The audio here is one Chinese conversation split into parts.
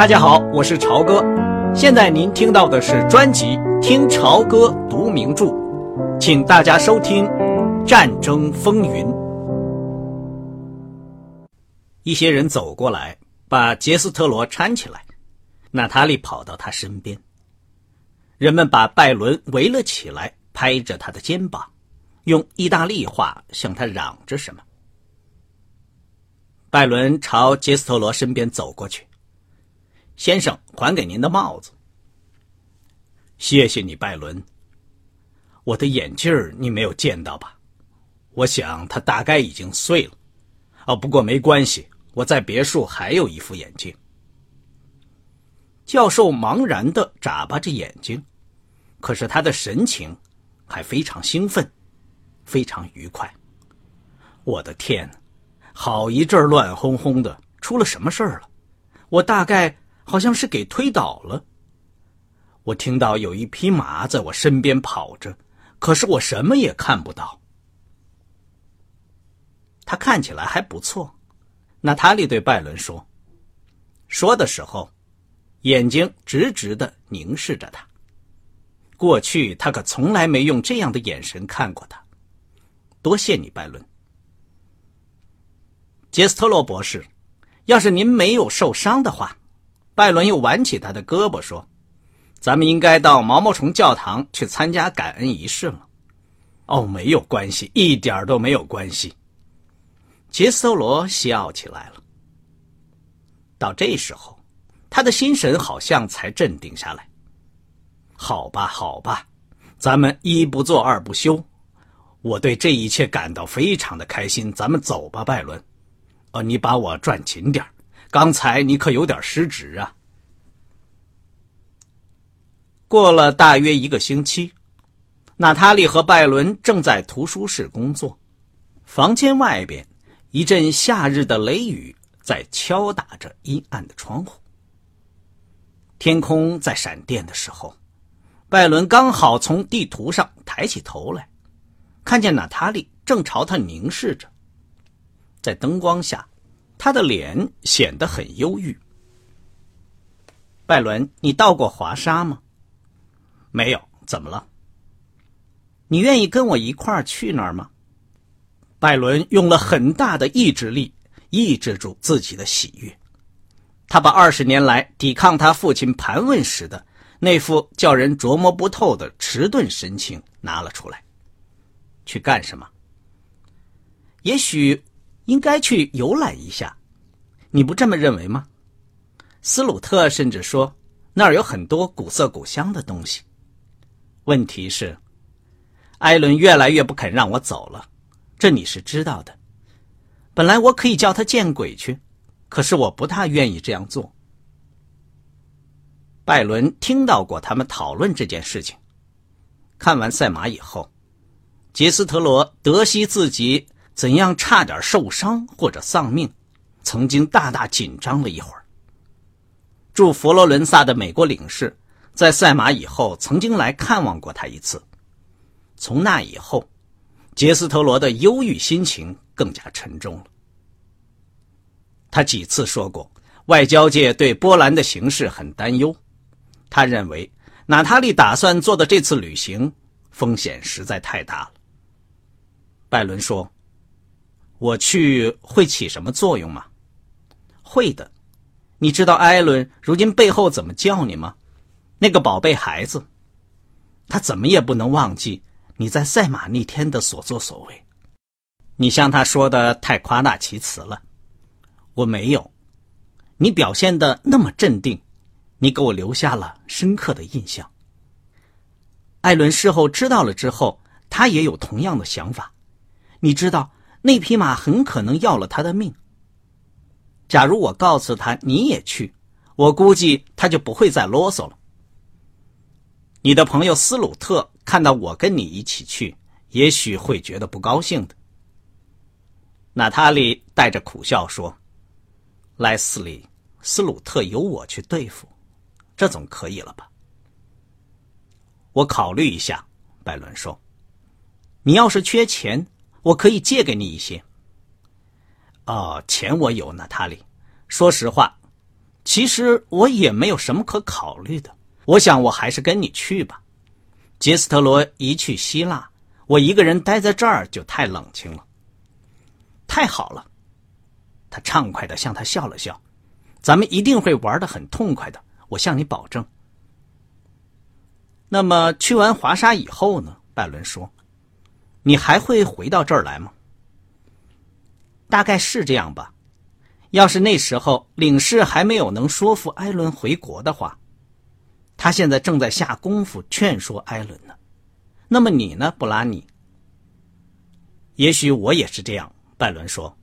大家好，我是朝哥。现在您听到的是专辑《听朝歌读名著》，请大家收听《战争风云》。一些人走过来，把杰斯特罗搀起来。娜塔莉跑到他身边。人们把拜伦围了起来，拍着他的肩膀，用意大利话向他嚷着什么。拜伦朝杰斯特罗身边走过去。先生，还给您的帽子。谢谢你，拜伦。我的眼镜你没有见到吧？我想它大概已经碎了。哦，不过没关系，我在别墅还有一副眼镜。教授茫然的眨巴着眼睛，可是他的神情还非常兴奋，非常愉快。我的天，好一阵乱哄哄的，出了什么事儿了？我大概。好像是给推倒了。我听到有一匹马在我身边跑着，可是我什么也看不到。他看起来还不错，娜塔莉对拜伦说。说的时候，眼睛直直的凝视着他。过去他可从来没用这样的眼神看过他。多谢你，拜伦。杰斯特洛博士，要是您没有受伤的话。拜伦又挽起他的胳膊说：“咱们应该到毛毛虫教堂去参加感恩仪式了。”哦，没有关系，一点都没有关系。杰斯罗笑起来了。到这时候，他的心神好像才镇定下来。好吧，好吧，咱们一不做二不休。我对这一切感到非常的开心。咱们走吧，拜伦。哦，你把我转紧点刚才你可有点失职啊！过了大约一个星期，娜塔莉和拜伦正在图书室工作。房间外边，一阵夏日的雷雨在敲打着阴暗的窗户。天空在闪电的时候，拜伦刚好从地图上抬起头来，看见娜塔莉正朝他凝视着。在灯光下。他的脸显得很忧郁。拜伦，你到过华沙吗？没有，怎么了？你愿意跟我一块儿去那儿吗？拜伦用了很大的意志力抑制住自己的喜悦，他把二十年来抵抗他父亲盘问时的那副叫人琢磨不透的迟钝神情拿了出来。去干什么？也许。应该去游览一下，你不这么认为吗？斯鲁特甚至说那儿有很多古色古香的东西。问题是，艾伦越来越不肯让我走了，这你是知道的。本来我可以叫他见鬼去，可是我不大愿意这样做。拜伦听到过他们讨论这件事情。看完赛马以后，杰斯特罗得悉自己。怎样差点受伤或者丧命？曾经大大紧张了一会儿。驻佛罗伦萨的美国领事在赛马以后曾经来看望过他一次。从那以后，杰斯特罗的忧郁心情更加沉重了。他几次说过，外交界对波兰的形势很担忧。他认为娜塔莉打算做的这次旅行风险实在太大了。拜伦说。我去会起什么作用吗？会的。你知道艾伦如今背后怎么叫你吗？那个宝贝孩子，他怎么也不能忘记你在赛马那天的所作所为。你向他说的太夸大其词了。我没有。你表现的那么镇定，你给我留下了深刻的印象。艾伦事后知道了之后，他也有同样的想法。你知道。那匹马很可能要了他的命。假如我告诉他你也去，我估计他就不会再啰嗦了。你的朋友斯鲁特看到我跟你一起去，也许会觉得不高兴的。娜塔莉带着苦笑说：“莱斯利，斯鲁特由我去对付，这总可以了吧？”我考虑一下，拜伦说：“你要是缺钱。”我可以借给你一些。哦，钱我有，娜塔莉。说实话，其实我也没有什么可考虑的。我想我还是跟你去吧。杰斯特罗一去希腊，我一个人待在这儿就太冷清了。太好了，他畅快的向他笑了笑。咱们一定会玩的很痛快的，我向你保证。那么去完华沙以后呢？拜伦说：“你还会回到这儿来吗？”大概是这样吧。要是那时候领事还没有能说服艾伦回国的话，他现在正在下功夫劝说艾伦呢。那么你呢，布拉尼？也许我也是这样。拜伦说：“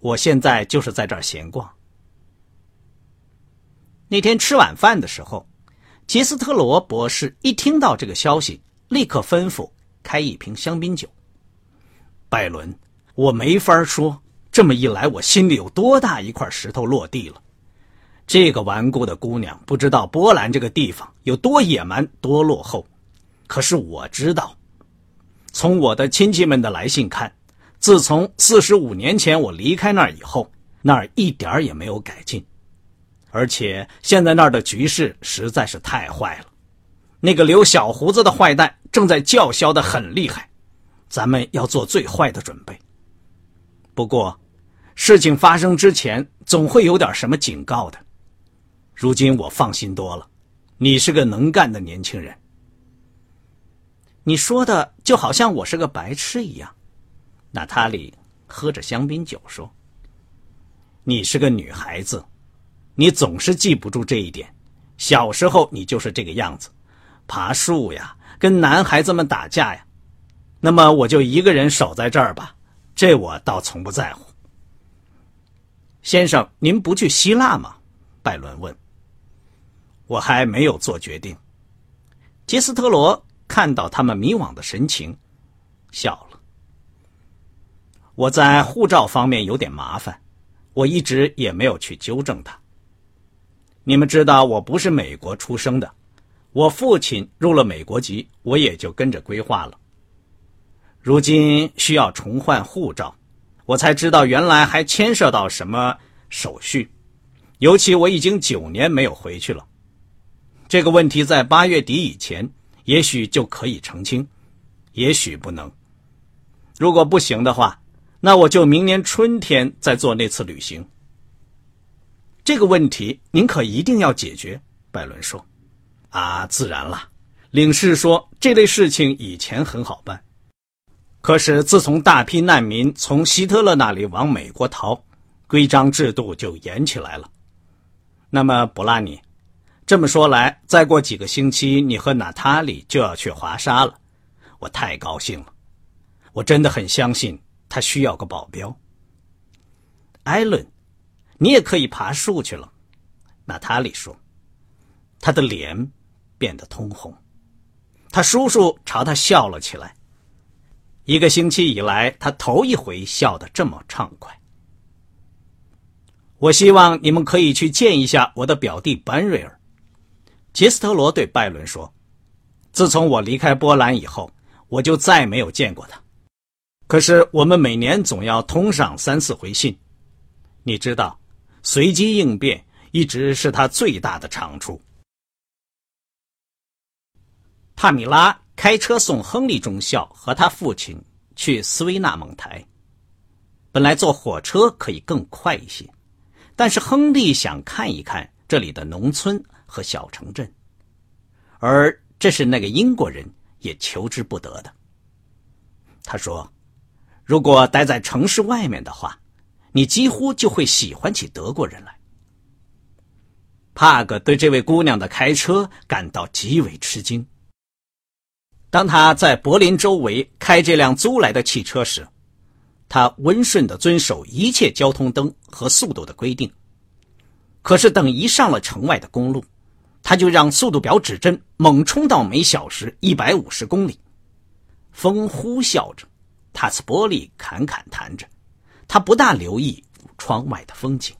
我现在就是在这儿闲逛。”那天吃晚饭的时候，杰斯特罗博士一听到这个消息，立刻吩咐开一瓶香槟酒。拜伦，我没法说。这么一来，我心里有多大一块石头落地了？这个顽固的姑娘不知道波兰这个地方有多野蛮、多落后。可是我知道，从我的亲戚们的来信看，自从四十五年前我离开那儿以后，那儿一点也没有改进，而且现在那儿的局势实在是太坏了。那个留小胡子的坏蛋正在叫嚣的很厉害，咱们要做最坏的准备。不过。事情发生之前，总会有点什么警告的。如今我放心多了，你是个能干的年轻人。你说的就好像我是个白痴一样。娜塔莉喝着香槟酒说：“你是个女孩子，你总是记不住这一点。小时候你就是这个样子，爬树呀，跟男孩子们打架呀。那么我就一个人守在这儿吧，这我倒从不在乎。”先生，您不去希腊吗？拜伦问。我还没有做决定。杰斯特罗看到他们迷惘的神情，笑了。我在护照方面有点麻烦，我一直也没有去纠正他。你们知道，我不是美国出生的，我父亲入了美国籍，我也就跟着规划了。如今需要重换护照。我才知道，原来还牵涉到什么手续，尤其我已经九年没有回去了。这个问题在八月底以前，也许就可以澄清，也许不能。如果不行的话，那我就明年春天再做那次旅行。这个问题您可一定要解决，拜伦说。啊，自然了。领事说，这类事情以前很好办。可是，自从大批难民从希特勒那里往美国逃，规章制度就严起来了。那么，布拉尼，这么说来，再过几个星期，你和娜塔莉就要去华沙了。我太高兴了，我真的很相信他需要个保镖。艾伦，你也可以爬树去了。娜塔莉说，他的脸变得通红。他叔叔朝他笑了起来。一个星期以来，他头一回笑得这么畅快。我希望你们可以去见一下我的表弟班瑞尔。杰斯特罗对拜伦说：“自从我离开波兰以后，我就再没有见过他。可是我们每年总要通上三四回信。你知道，随机应变一直是他最大的长处。”帕米拉。开车送亨利中校和他父亲去斯维纳蒙台。本来坐火车可以更快一些，但是亨利想看一看这里的农村和小城镇，而这是那个英国人也求之不得的。他说：“如果待在城市外面的话，你几乎就会喜欢起德国人来。”帕格对这位姑娘的开车感到极为吃惊。当他在柏林周围开这辆租来的汽车时，他温顺地遵守一切交通灯和速度的规定。可是，等一上了城外的公路，他就让速度表指针猛冲到每小时一百五十公里。风呼啸着，塔斯玻璃侃侃弹着，他不大留意窗外的风景。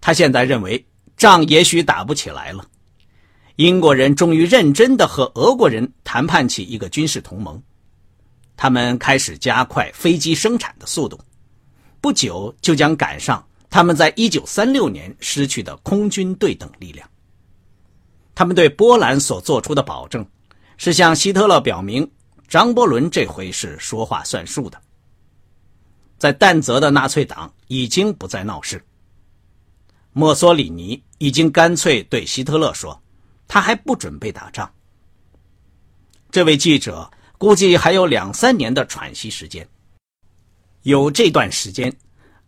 他现在认为仗也许打不起来了。英国人终于认真的和俄国人谈判起一个军事同盟，他们开始加快飞机生产的速度，不久就将赶上他们在一九三六年失去的空军对等力量。他们对波兰所做出的保证，是向希特勒表明张伯伦这回是说话算数的。在但泽的纳粹党已经不再闹事。墨索里尼已经干脆对希特勒说，他还不准备打仗。这位记者估计还有两三年的喘息时间。有这段时间，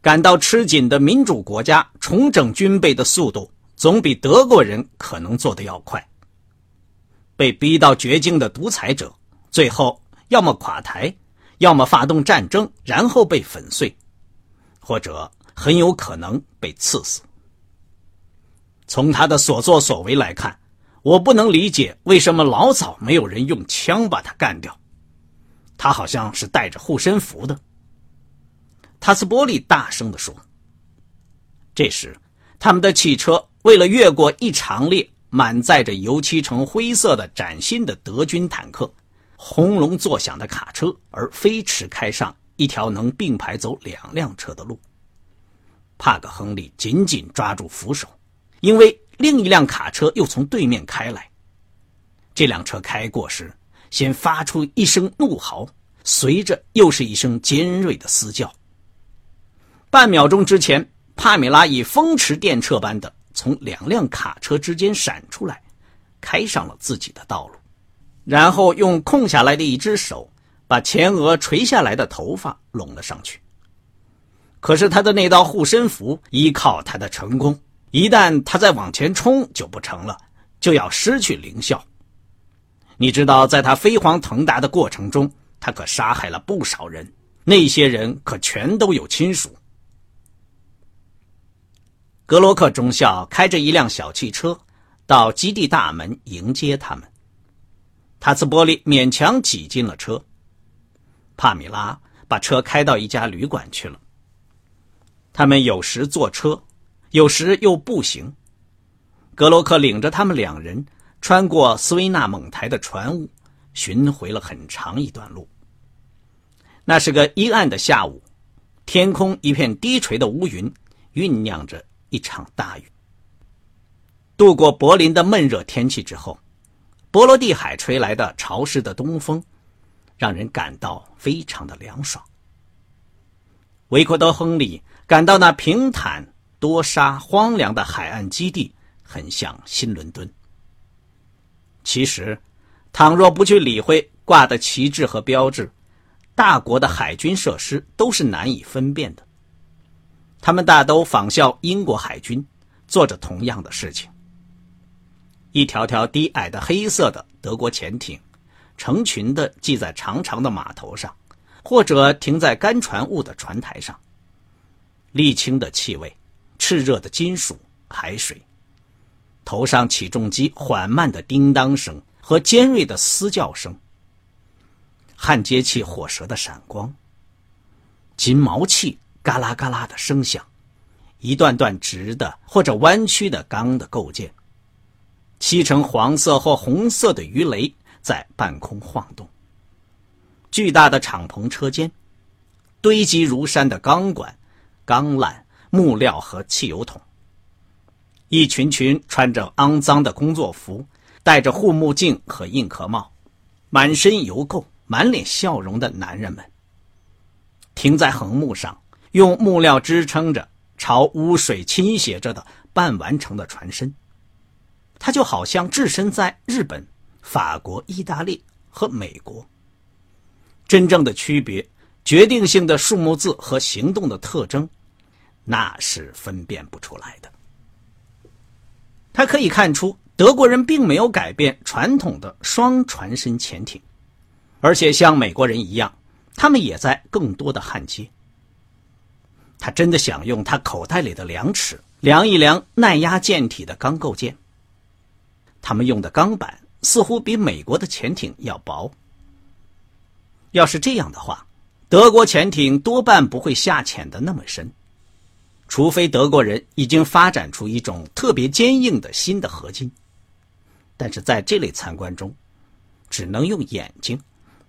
感到吃紧的民主国家重整军备的速度。总比德国人可能做的要快。被逼到绝境的独裁者，最后要么垮台，要么发动战争，然后被粉碎，或者很有可能被刺死。从他的所作所为来看，我不能理解为什么老早没有人用枪把他干掉。他好像是带着护身符的。塔斯波利大声地说。这时，他们的汽车。为了越过一长列满载着油漆成灰色的崭新的德军坦克、轰隆作响的卡车，而飞驰开上一条能并排走两辆车的路。帕克·亨利紧紧抓住扶手，因为另一辆卡车又从对面开来。这辆车开过时，先发出一声怒嚎，随着又是一声尖锐的嘶叫。半秒钟之前，帕米拉以风驰电掣般的。从两辆卡车之间闪出来，开上了自己的道路，然后用空下来的一只手把前额垂下来的头发拢了上去。可是他的那道护身符依靠他的成功，一旦他再往前冲就不成了，就要失去灵效。你知道，在他飞黄腾达的过程中，他可杀害了不少人，那些人可全都有亲属。格罗克中校开着一辆小汽车，到基地大门迎接他们。塔斯波利勉强挤进了车。帕米拉把车开到一家旅馆去了。他们有时坐车，有时又步行。格罗克领着他们两人穿过斯维纳蒙台的船坞，巡回了很长一段路。那是个阴暗的下午，天空一片低垂的乌云，酝酿着。一场大雨。度过柏林的闷热天气之后，波罗的海吹来的潮湿的东风，让人感到非常的凉爽。维克多·亨利感到那平坦、多沙、荒凉的海岸基地很像新伦敦。其实，倘若不去理会挂的旗帜和标志，大国的海军设施都是难以分辨的。他们大都仿效英国海军，做着同样的事情。一条条低矮的黑色的德国潜艇，成群的系在长长的码头上，或者停在干船坞的船台上。沥青的气味，炽热的金属，海水，头上起重机缓慢的叮当声和尖锐的嘶叫声，焊接器火舌的闪光，金毛器。嘎啦嘎啦的声响，一段段直的或者弯曲的钢的构件，漆成黄色或红色的鱼雷在半空晃动。巨大的敞篷车间，堆积如山的钢管、钢缆、木料和汽油桶。一群群穿着肮脏的工作服、戴着护目镜和硬壳帽、满身油垢、满脸笑容的男人们，停在横木上。用木料支撑着朝污水倾斜着的半完成的船身，他就好像置身在日本、法国、意大利和美国。真正的区别、决定性的数目字和行动的特征，那是分辨不出来的。他可以看出，德国人并没有改变传统的双船身潜艇，而且像美国人一样，他们也在更多的焊接。他真的想用他口袋里的量尺量一量耐压舰体的钢构件。他们用的钢板似乎比美国的潜艇要薄。要是这样的话，德国潜艇多半不会下潜的那么深，除非德国人已经发展出一种特别坚硬的新的合金。但是在这类参观中，只能用眼睛，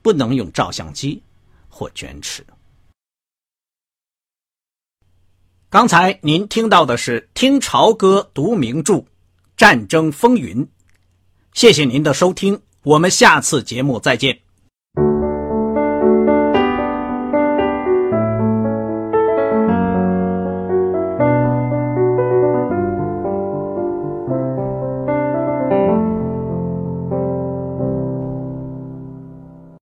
不能用照相机或卷尺。刚才您听到的是听潮歌读名著《战争风云》，谢谢您的收听，我们下次节目再见。